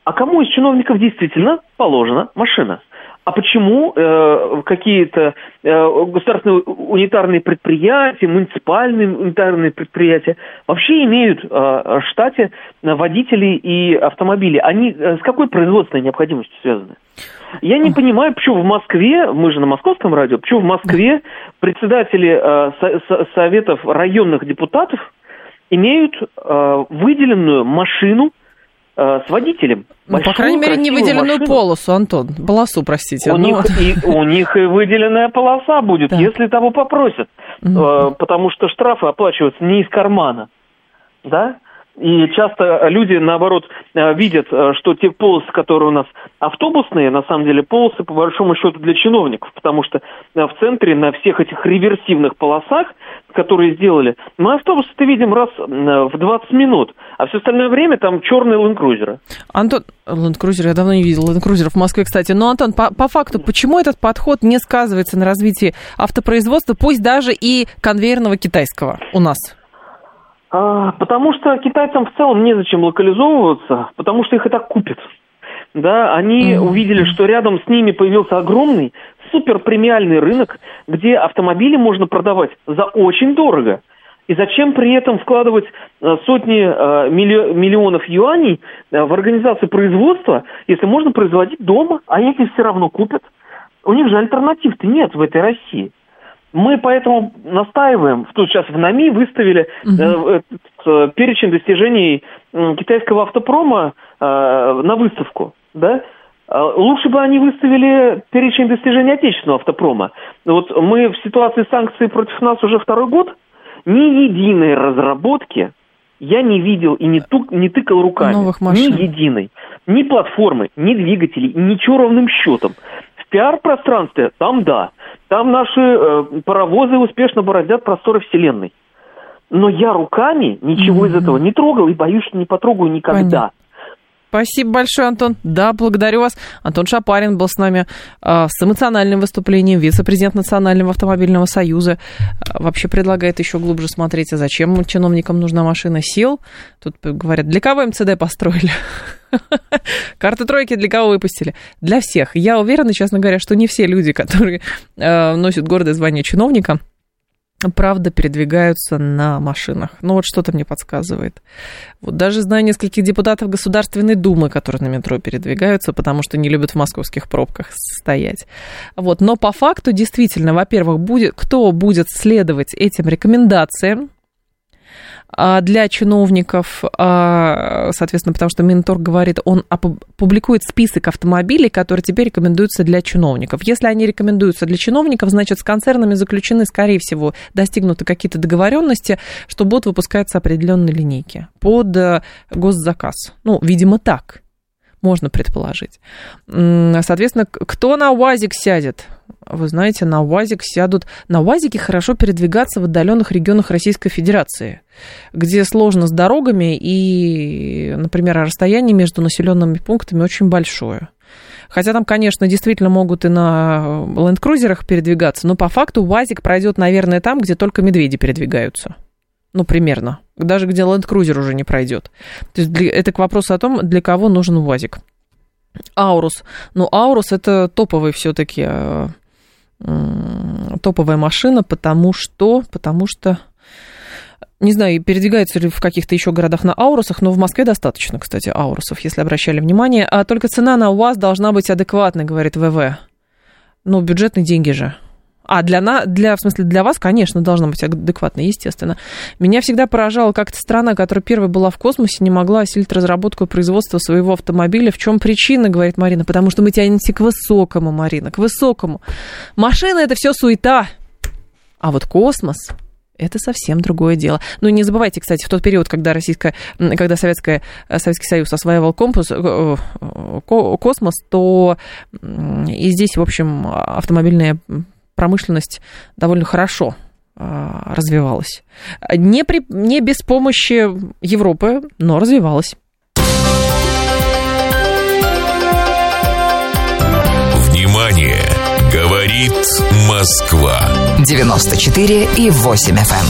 А кому из чиновников действительно положена машина? А почему э, какие-то э, государственные унитарные предприятия, муниципальные унитарные предприятия вообще имеют э, в штате водителей и автомобили? Они э, с какой производственной необходимостью связаны? Я не понимаю, почему в Москве, мы же на московском радио, почему в Москве председатели э, со, советов районных депутатов имеют э, выделенную машину с водителем. Ну, по крайней мере, не выделенную машину. полосу, Антон. Полосу, простите. У, ну, них, и, у них и выделенная полоса будет, да. если того попросят. Угу. Потому что штрафы оплачиваются не из кармана. Да? И часто люди, наоборот, э, видят, э, что те полосы, которые у нас автобусные, на самом деле полосы, по большому счету, для чиновников, потому что э, в центре на всех этих реверсивных полосах, которые сделали, мы автобусы-то видим раз в 20 минут, а все остальное время там черные ленд-крузеры. Антон, ленд-крузер, я давно не видел ленд-крузеров в Москве, кстати. Но, Антон, по, по факту, почему этот подход не сказывается на развитии автопроизводства, пусть даже и конвейерного китайского у нас? А, потому что китайцам в целом незачем локализовываться, потому что их и так купят. Да, они mm-hmm. увидели, что рядом с ними появился огромный супер премиальный рынок, где автомобили можно продавать за очень дорого. И зачем при этом вкладывать э, сотни э, миллионов юаней э, в организацию производства, если можно производить дома, а эти все равно купят? У них же альтернатив-то нет в этой России. Мы поэтому настаиваем, тут сейчас в НАМИ выставили угу. э, перечень достижений китайского автопрома э, на выставку, да? А лучше бы они выставили перечень достижений отечественного автопрома. Вот мы в ситуации санкций против нас уже второй год, ни единой разработки я не видел и не, тук, не тыкал руками. Новых машин. Ни единой. Ни платформы, ни двигателей, ничего ровным счетом. Пиар-пространстве там да. Там наши э, паровозы успешно бороздят просторы Вселенной. Но я руками ничего mm-hmm. из этого не трогал и боюсь, что не потрогаю никогда. Понятно. Спасибо большое, Антон. Да, благодарю вас. Антон Шапарин был с нами э, с эмоциональным выступлением, вице-президент Национального автомобильного союза. Э, вообще предлагает еще глубже смотреть, а зачем чиновникам нужна машина сил. Тут говорят, для кого МЦД построили? Карты тройки для кого выпустили? Для всех. Я уверена, честно говоря, что не все люди, которые э, носят гордое звание чиновника, правда передвигаются на машинах. Ну вот что-то мне подсказывает. Вот даже знаю нескольких депутатов Государственной Думы, которые на метро передвигаются, потому что не любят в московских пробках стоять. Вот. Но по факту действительно, во-первых, будет, кто будет следовать этим рекомендациям, для чиновников, а, соответственно, потому что Минторг говорит, он публикует список автомобилей, которые теперь рекомендуются для чиновников. Если они рекомендуются для чиновников, значит, с концернами заключены, скорее всего, достигнуты какие-то договоренности, что будут выпускаться определенные линейки под э, госзаказ. Ну, видимо, так можно предположить. Соответственно, кто на УАЗик сядет? Вы знаете, на УАЗик сядут... На УАЗике хорошо передвигаться в отдаленных регионах Российской Федерации, где сложно с дорогами и, например, расстояние между населенными пунктами очень большое. Хотя там, конечно, действительно могут и на ленд-крузерах передвигаться, но по факту УАЗик пройдет, наверное, там, где только медведи передвигаются. Ну, примерно. Даже где Cruiser уже не пройдет. То есть для, это к вопросу о том, для кого нужен УАЗик. Аурус. Ну, Аурус это топовый все-таки э, топовая машина, потому что, потому что не знаю, передвигаются ли в каких-то еще городах на Аурусах, но в Москве достаточно, кстати, Аурусов, если обращали внимание. А только цена на УАЗ должна быть адекватной, говорит ВВ. Ну, бюджетные деньги же. А для, на, для, в смысле, для вас, конечно, должна быть адекватно, естественно. Меня всегда поражала как-то страна, которая первой была в космосе, не могла осилить разработку и производство своего автомобиля. В чем причина, говорит Марина? Потому что мы тянемся к высокому, Марина, к высокому. Машина – это все суета. А вот космос это совсем другое дело. Ну, не забывайте, кстати, в тот период, когда, российская, когда Советская, Советский Союз осваивал компас, э, э, космос, то и здесь, в общем, автомобильная промышленность довольно хорошо а, развивалась. Не, при, не без помощи Европы, но развивалась. Внимание! Говорит Москва. 94 и 8 FM. Эм.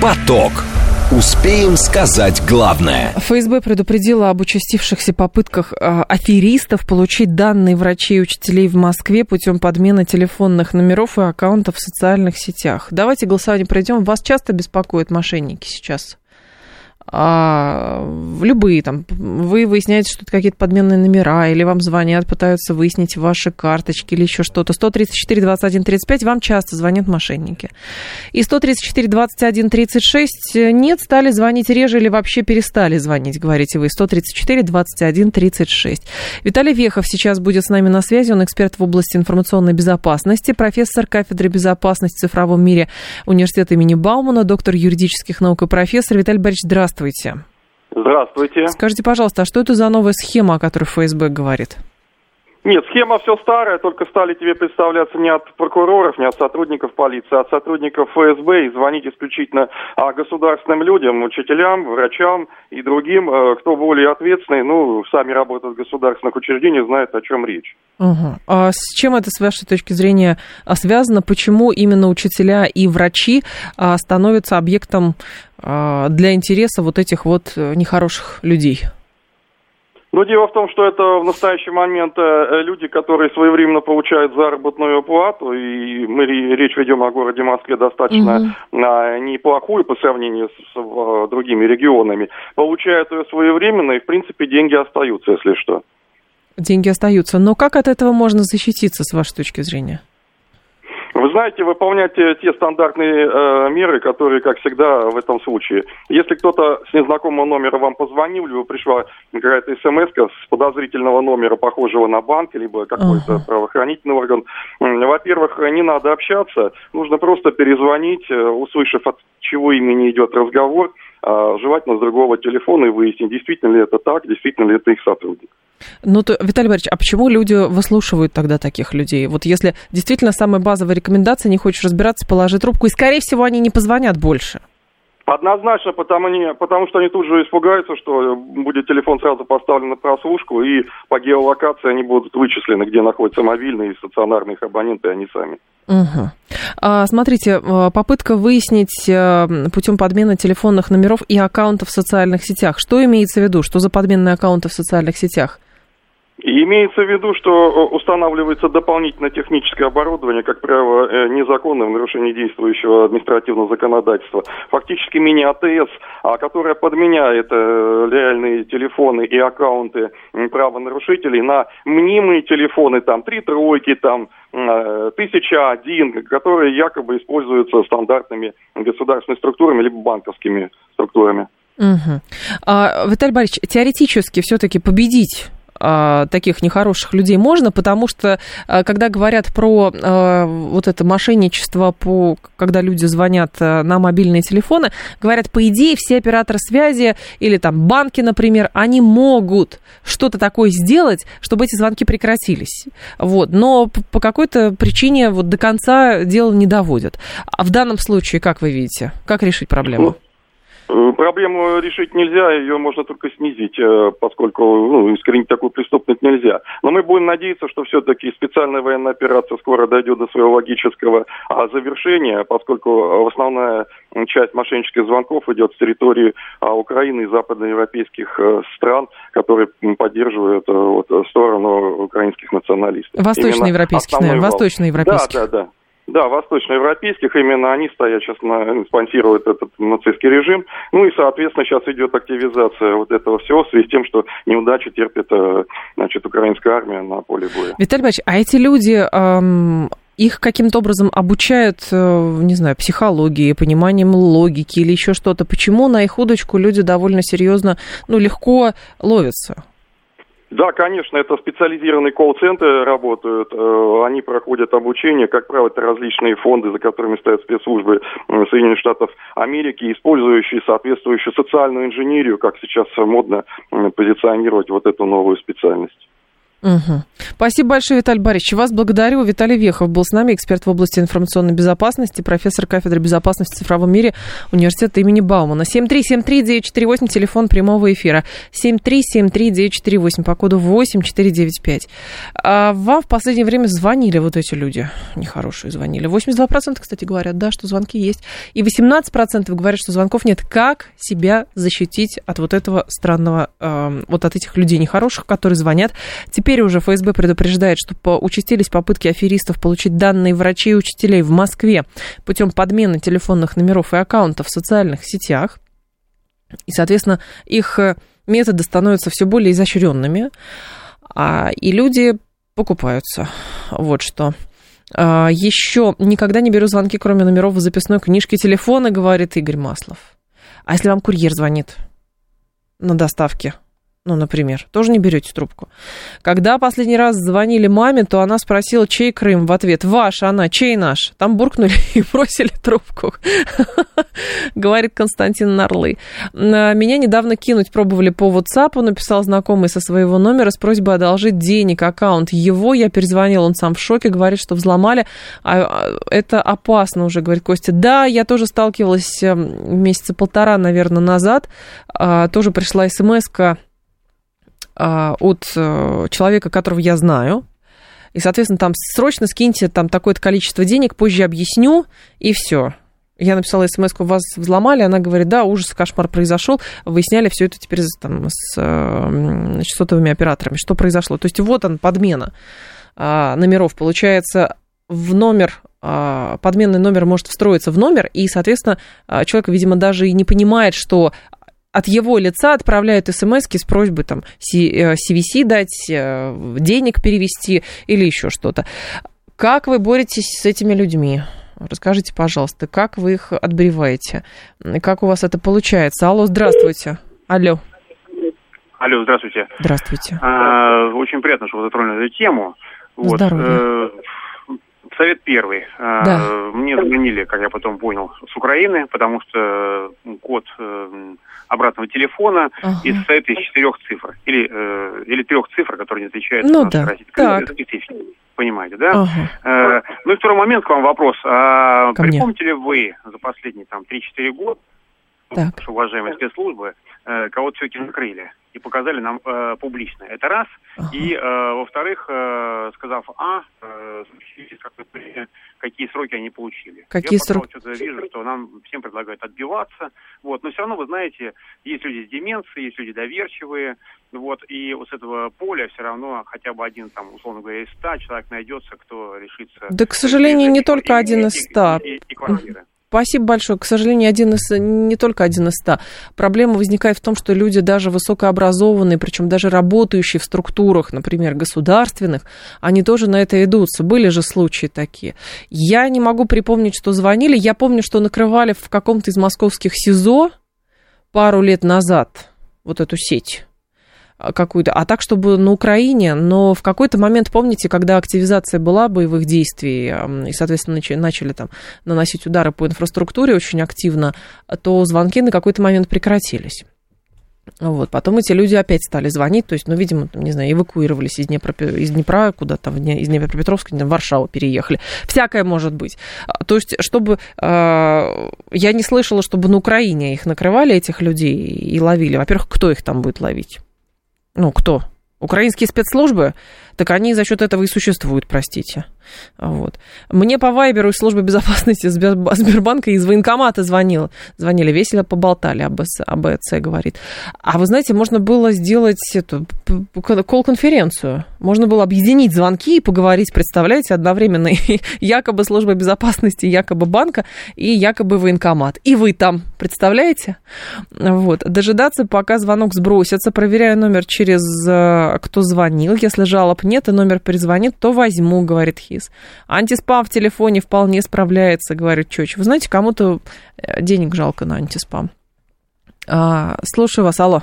Поток. Успеем сказать главное. ФСБ предупредила об участившихся попытках э, аферистов получить данные врачей и учителей в Москве путем подмены телефонных номеров и аккаунтов в социальных сетях. Давайте голосование пройдем. Вас часто беспокоят мошенники сейчас? А, любые там, вы выясняете, что это какие-то подменные номера, или вам звонят, пытаются выяснить ваши карточки или еще что-то. 134 21 35 вам часто звонят мошенники. И 134 21 36 нет, стали звонить реже или вообще перестали звонить, говорите вы. 134 21 36. Виталий Вехов сейчас будет с нами на связи. Он эксперт в области информационной безопасности, профессор кафедры безопасности в цифровом мире университета имени Баумана, доктор юридических наук и профессор. Виталий Борисович, здравствуйте. Здравствуйте. Скажите, пожалуйста, а что это за новая схема, о которой ФСБ говорит? Нет, схема все старая, только стали тебе представляться не от прокуроров, не от сотрудников полиции, а от сотрудников ФСБ и звонить исключительно а, государственным людям, учителям, врачам и другим, э, кто более ответственный, ну, сами работают в государственных учреждениях, знают, о чем речь. Угу. А с чем это, с вашей точки зрения, а, связано? Почему именно учителя и врачи а, становятся объектом для интереса вот этих вот э, нехороших людей? Но дело в том, что это в настоящий момент э, люди, которые своевременно получают заработную плату, и мы речь ведем о городе Москве достаточно угу. неплохую по сравнению с другими регионами, получают ее своевременно, и в принципе деньги остаются, если что. Деньги остаются. Но как от этого можно защититься, с вашей точки зрения? Вы знаете, выполнять те стандартные э, меры, которые, как всегда, в этом случае. Если кто-то с незнакомого номера вам позвонил, либо пришла какая-то смс с подозрительного номера, похожего на банк, либо какой-то uh-huh. правоохранительный орган, во-первых, не надо общаться, нужно просто перезвонить, э, услышав, от чего имени идет разговор, э, желательно с другого телефона и выяснить, действительно ли это так, действительно ли это их сотрудник. Ну, то, Виталий Борисович, а почему люди выслушивают тогда таких людей? Вот если действительно самая базовая рекомендация, не хочешь разбираться, положи трубку, и, скорее всего, они не позвонят больше. Однозначно, потому, не, потому что они тут же испугаются, что будет телефон сразу поставлен на прослушку, и по геолокации они будут вычислены, где находятся мобильные и стационарные их абоненты, они сами. Угу. А, смотрите, а, попытка выяснить а, путем подмены телефонных номеров и аккаунтов в социальных сетях. Что имеется в виду? Что за подменные аккаунты в социальных сетях? Имеется в виду, что э, устанавливается дополнительное техническое оборудование, как правило, э, незаконное в нарушении действующего административного законодательства. Фактически мини-АТС, а, которая подменяет э, реальные телефоны и аккаунты правонарушителей на мнимые телефоны, там, три тройки, там, тысяча один, которые якобы используются стандартными государственными структурами либо банковскими структурами. Угу. А, Виталий Борисович, теоретически все-таки победить таких нехороших людей можно, потому что а, когда говорят про а, вот это мошенничество, по, когда люди звонят на мобильные телефоны, говорят, по идее, все операторы связи или там банки, например, они могут что-то такое сделать, чтобы эти звонки прекратились. Вот. Но по какой-то причине вот до конца дело не доводят. А в данном случае, как вы видите, как решить проблему? Э, проблему решить нельзя, ее можно только снизить, э, поскольку ну, искоренить такую преступность нельзя. Но мы будем надеяться, что все-таки специальная военная операция скоро дойдет до своего логического а, завершения, поскольку основная часть мошеннических звонков идет с территории а, Украины и западноевропейских а, стран, которые поддерживают вот, сторону украинских националистов. Восточноевропейских, наверное, восточноевропейских. Да, да, да. Да, восточноевропейских, именно они стоят сейчас, на, спонсируют этот нацистский режим. Ну и, соответственно, сейчас идет активизация вот этого всего в связи с тем, что неудачи терпит, э, значит, украинская армия на поле боя. Виталий Иванович, а эти люди, эм, их каким-то образом обучают, э, не знаю, психологии, пониманием логики или еще что-то? Почему на их удочку люди довольно серьезно, ну, легко ловятся? Да, конечно, это специализированные колл-центры работают, э, они проходят обучение, как правило, это различные фонды, за которыми стоят спецслужбы Соединенных Штатов Америки, использующие соответствующую социальную инженерию, как сейчас модно позиционировать вот эту новую специальность. Угу. Спасибо большое, Виталий Борисович. Вас благодарю. Виталий Вехов был с нами, эксперт в области информационной безопасности, профессор кафедры безопасности в цифровом мире университета имени Баумана. 7373948, телефон прямого эфира. 7373948, по коду 8495. А вам в последнее время звонили вот эти люди, нехорошие звонили. 82%, кстати, говорят, да, что звонки есть. И 18% говорят, что звонков нет. Как себя защитить от вот этого странного, э, вот от этих людей нехороших, которые звонят? Теперь Теперь уже ФСБ предупреждает, что участились попытки аферистов получить данные врачей и учителей в Москве путем подмены телефонных номеров и аккаунтов в социальных сетях. И, соответственно, их э, методы становятся все более изощренными, а, и люди покупаются. Вот что. А, еще никогда не беру звонки, кроме номеров в записной книжке телефона, говорит Игорь Маслов. А если вам курьер звонит на доставке? Ну, например, тоже не берете трубку. Когда последний раз звонили маме, то она спросила, чей Крым? В ответ, ваш, она, чей наш? Там буркнули и бросили трубку, говорит Константин Нарлы. Меня недавно кинуть пробовали по WhatsApp, написал знакомый со своего номера с просьбой одолжить денег, аккаунт его. Я перезвонил, он сам в шоке, говорит, что взломали. А, а это опасно уже, говорит Костя. Да, я тоже сталкивалась эм, месяца полтора, наверное, назад. А, тоже пришла смс-ка а, от э, человека, которого я знаю, и, соответственно, там срочно скиньте там такое-то количество денег, позже объясню, и все. Я написала смс вас взломали, она говорит, да, ужас, кошмар произошел, выясняли все это теперь там, с значит, сотовыми операторами, что произошло. То есть вот он, подмена а, номеров. Получается, в номер а, подменный номер может встроиться в номер, и, соответственно, человек, видимо, даже и не понимает, что от его лица отправляют смс с просьбой там CVC э, дать, э, денег перевести или еще что-то. Как вы боретесь с этими людьми? Расскажите, пожалуйста, как вы их отбреваете? Как у вас это получается? Алло, здравствуйте. Алло. Алло, здравствуйте. Здравствуйте. А, очень приятно, что вы затронули эту тему. Вот. Здоровья. Э, совет первый. А, да. Мне звонили, как я потом понял, с Украины, потому что код обратного телефона ага. и состоит из четырех цифр. Или, э, или трех цифр, которые не отличаются ну, да. Специфика. Понимаете, да? Ага. Э, ну и второй момент к вам вопрос. А, припомните ли вы за последние там 3-4 года так. наши уважаемые спецслужбы э, кого-то все-таки накрыли и показали нам э, публично. Это раз. Ага. И, э, во-вторых, э, сказав А, э, какие сроки они получили. Какие Я сроки? что-то вижу, что нам всем предлагают отбиваться. Вот. Но все равно, вы знаете, есть люди с деменцией, есть люди доверчивые. Вот. И вот с этого поля все равно хотя бы один, там, условно говоря, из ста человек найдется, кто решится... Да, к сожалению, не только один из ста. И, и, и квартиры. Спасибо большое. К сожалению, один из, не только один из ста. Проблема возникает в том, что люди даже высокообразованные, причем даже работающие в структурах, например, государственных, они тоже на это идутся. Были же случаи такие. Я не могу припомнить, что звонили. Я помню, что накрывали в каком-то из московских СИЗО пару лет назад вот эту сеть какую-то, а так, чтобы на Украине, но в какой-то момент, помните, когда активизация была боевых действий, и, соответственно, начали там наносить удары по инфраструктуре очень активно, то звонки на какой-то момент прекратились. Вот. Потом эти люди опять стали звонить, то есть, ну, видимо, там, не знаю, эвакуировались из Днепра, из Днепра куда-то, из Днепропетровска, в Варшаву переехали. Всякое может быть. А, то есть, чтобы... Э, я не слышала, чтобы на Украине их накрывали, этих людей, и ловили. Во-первых, кто их там будет ловить? Ну, кто? Украинские спецслужбы? Так они за счет этого и существуют, простите. Вот. Мне по Вайберу из службы безопасности Сбербанка из военкомата звонил. Звонили, весело поболтали, об АБЦ говорит. А вы знаете, можно было сделать эту колл-конференцию. Можно было объединить звонки и поговорить, представляете, одновременно якобы служба безопасности, якобы банка и якобы военкомат. И вы там, представляете? Вот. Дожидаться, пока звонок сбросится, проверяю номер через э, кто звонил. Если жалоб нет и номер перезвонит, то возьму, говорит Хис. Антиспам в телефоне вполне справляется, говорит Чоч. Вы знаете, кому-то э, денег жалко на антиспам. А, слушаю вас, алло.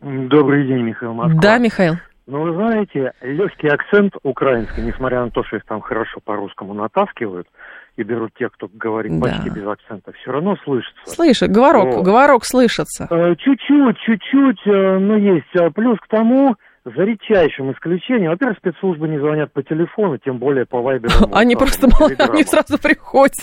Добрый день, Михаил Москва. Да, Михаил. Ну, вы знаете, легкий акцент украинский, несмотря на то, что их там хорошо по-русскому натаскивают, и берут тех, кто говорит да. почти без акцента, все равно слышится. Слышит, говорок, вот. говорок слышится. Э, чуть-чуть, чуть-чуть, э, но есть. Плюс к тому, за редчайшим исключением. Во-первых, спецслужбы не звонят по телефону, тем более по вайберу. Они просто они сразу приходят.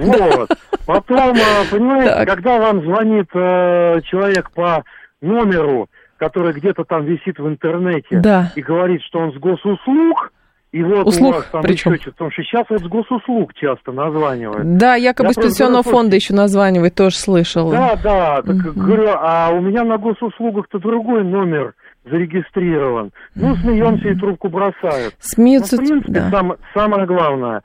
Вот. Потом, э, понимаете, когда вам звонит э, человек по номеру, который где-то там висит в интернете и говорит, что он с госуслуг, и вот услуг, у вас там причем? еще потому что сейчас вот с госуслуг часто названивают. Да, якобы из пенсионного фонда еще названивает, тоже слышал. Да, да, так mm-hmm. говорю, а у меня на госуслугах-то другой номер зарегистрирован. Ну, смеемся и трубку бросают. Смеются, Но, в принципе, да. сам, самое главное,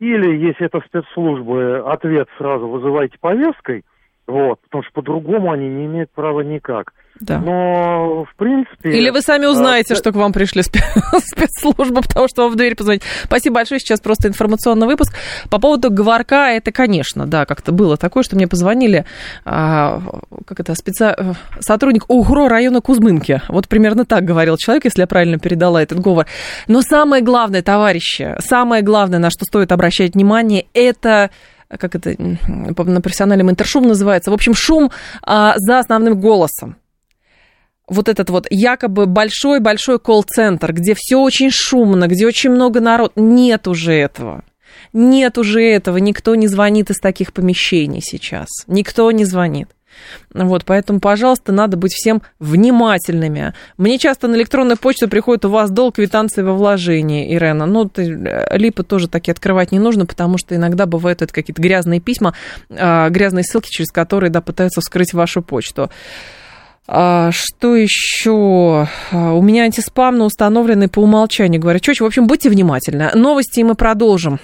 или, если это спецслужбы, ответ сразу вызывайте повесткой, Вот, потому что по-другому они не имеют права никак. Да. Но, в принципе... Или вы сами узнаете, а, что к вам пришли спецслужбы, потому что вам в дверь позвонить. Спасибо большое. Сейчас просто информационный выпуск. По поводу говорка, это, конечно, да, как-то было такое, что мне позвонили, а, как это, специ... сотрудник УГРО района Кузьмынки. Вот примерно так говорил человек, если я правильно передала этот говор. Но самое главное, товарищи, самое главное, на что стоит обращать внимание, это как это на профессиональном интершум называется, в общем, шум а, за основным голосом вот этот вот якобы большой-большой колл-центр, где все очень шумно, где очень много народ. Нет уже этого. Нет уже этого. Никто не звонит из таких помещений сейчас. Никто не звонит. Вот, поэтому, пожалуйста, надо быть всем внимательными. Мне часто на электронную почту приходит у вас долг квитанции во вложении, Ирена. Ну, ты, э, липы тоже такие открывать не нужно, потому что иногда бывают это какие-то грязные письма, э, грязные ссылки, через которые, да, пытаются вскрыть вашу почту. А, что еще? А, у меня антиспам, но установленный по умолчанию, говорят. Чёчь, в общем, будьте внимательны. Новости мы продолжим.